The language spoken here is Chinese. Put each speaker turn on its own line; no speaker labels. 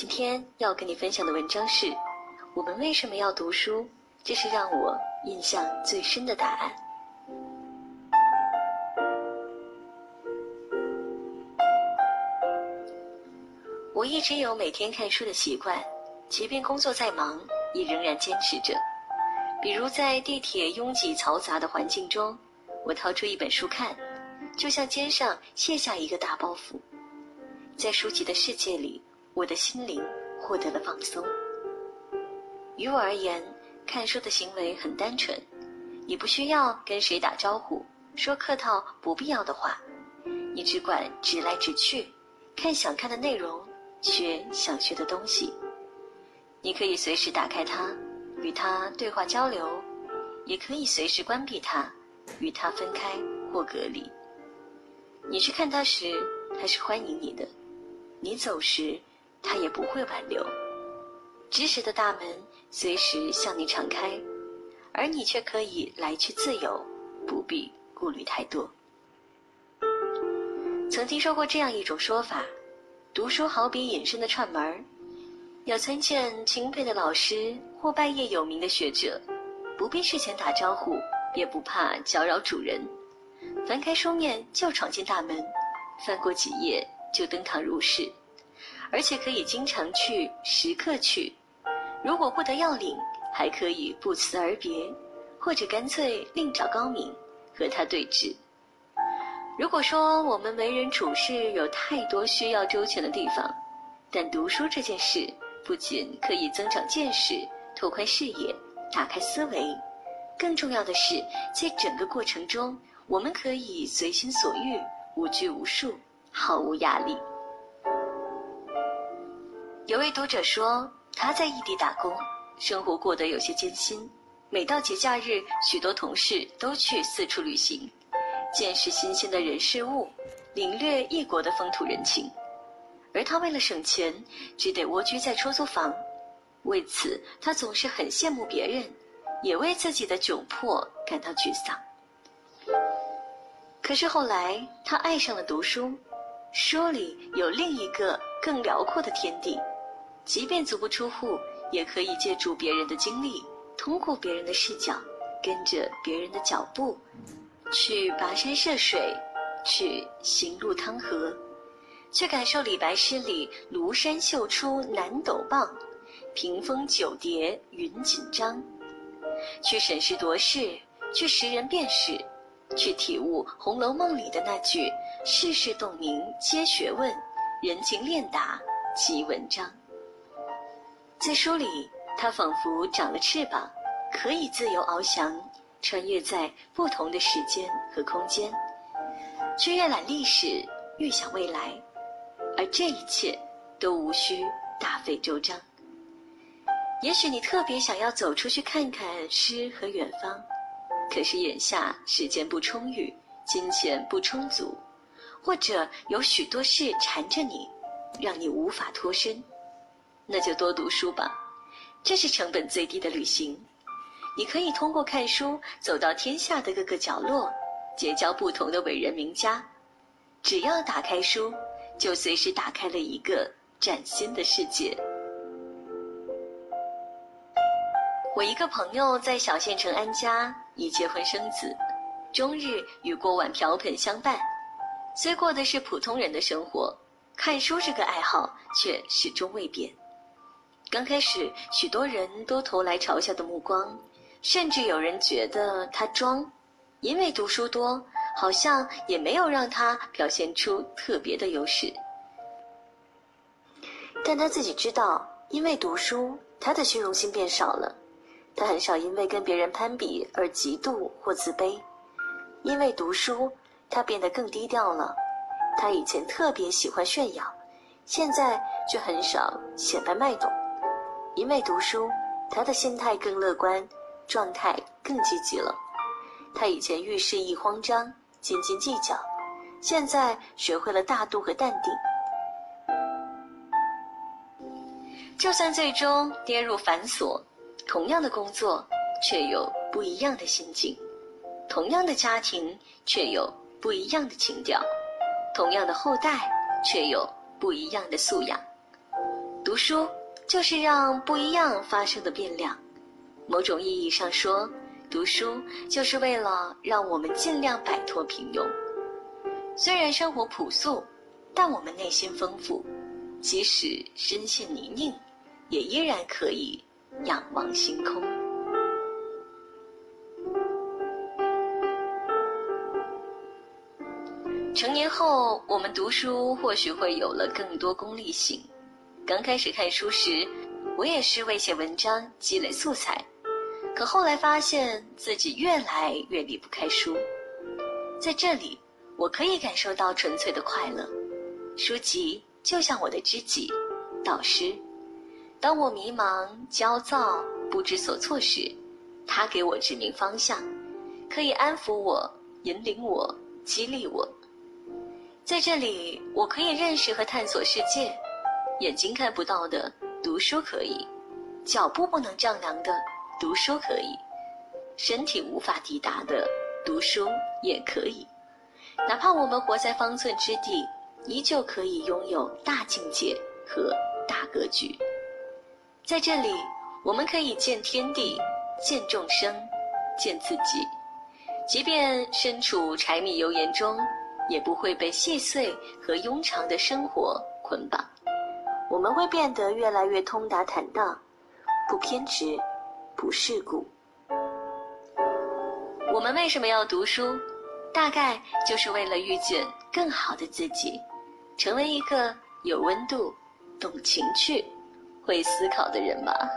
今天要跟你分享的文章是：我们为什么要读书？这是让我印象最深的答案。我一直有每天看书的习惯，即便工作再忙，也仍然坚持着。比如在地铁拥挤嘈杂的环境中，我掏出一本书看，就像肩上卸下一个大包袱，在书籍的世界里。我的心灵获得了放松。于我而言，看书的行为很单纯，你不需要跟谁打招呼，说客套不必要的话，你只管直来直去，看想看的内容，学想学的东西。你可以随时打开它，与它对话交流，也可以随时关闭它，与它分开或隔离。你去看它时，它是欢迎你的；你走时，他也不会挽留，知识的大门随时向你敞开，而你却可以来去自由，不必顾虑太多。曾听说过这样一种说法：读书好比隐身的串门儿，要参见钦佩的老师或拜谒有名的学者，不必事前打招呼，也不怕搅扰主人，翻开书面就闯进大门，翻过几页就登堂入室。而且可以经常去，时刻去。如果不得要领，还可以不辞而别，或者干脆另找高明和他对峙。如果说我们为人处事有太多需要周全的地方，但读书这件事不仅可以增长见识、拓宽视野、打开思维，更重要的是，在整个过程中，我们可以随心所欲、无拘无束、毫无压力。有位读者说，他在异地打工，生活过得有些艰辛。每到节假日，许多同事都去四处旅行，见识新鲜的人事物，领略异国的风土人情。而他为了省钱，只得蜗居在出租房。为此，他总是很羡慕别人，也为自己的窘迫感到沮丧。可是后来，他爱上了读书，书里有另一个更辽阔的天地。即便足不出户，也可以借助别人的经历，通过别人的视角，跟着别人的脚步，去跋山涉水，去行路趟河，去感受李白诗里“庐山秀出南斗傍，屏风九叠云锦张”，去审时度势，去识人辨识，去体悟《红楼梦》里的那句“世事洞明皆学问，人情练达即文章”。在书里，他仿佛长了翅膀，可以自由翱翔，穿越在不同的时间和空间，去阅览历史，预想未来，而这一切都无需大费周章。也许你特别想要走出去看看诗和远方，可是眼下时间不充裕，金钱不充足，或者有许多事缠着你，让你无法脱身。那就多读书吧，这是成本最低的旅行。你可以通过看书走到天下的各个角落，结交不同的伟人名家。只要打开书，就随时打开了一个崭新的世界。我一个朋友在小县城安家，已结婚生子，终日与锅碗瓢盆相伴，虽过的是普通人的生活，看书这个爱好却始终未变。刚开始，许多人都投来嘲笑的目光，甚至有人觉得他装，因为读书多，好像也没有让他表现出特别的优势。但他自己知道，因为读书，他的虚荣心变少了，他很少因为跟别人攀比而嫉妒或自卑。因为读书，他变得更低调了。他以前特别喜欢炫耀，现在却很少显摆卖弄。因为读书，他的心态更乐观，状态更积极了。他以前遇事一慌张，斤斤计较，现在学会了大度和淡定。就算最终跌入繁琐，同样的工作，却有不一样的心境；同样的家庭，却有不一样的情调；同样的后代，却有不一样的素养。读书就是让不一样发生的变量。某种意义上说，读书就是为了让我们尽量摆脱平庸。虽然生活朴素，但我们内心丰富。即使身陷泥泞，也依然可以仰望星空。成年后，我们读书或许会有了更多功利性。刚开始看书时，我也是为写文章积累素材，可后来发现自己越来越离不开书。在这里，我可以感受到纯粹的快乐。书籍。就像我的知己、导师，当我迷茫、焦躁、不知所措时，他给我指明方向，可以安抚我、引领我、激励我。在这里，我可以认识和探索世界。眼睛看不到的，读书可以；脚步不能丈量的，读书可以；身体无法抵达的，读书也可以。哪怕我们活在方寸之地。依旧可以拥有大境界和大格局。在这里，我们可以见天地，见众生，见自己。即便身处柴米油盐中，也不会被细碎和庸常的生活捆绑。我们会变得越来越通达坦荡，不偏执，不世故。我们为什么要读书？大概就是为了遇见更好的自己。成为一个有温度、懂情趣、会思考的人吧。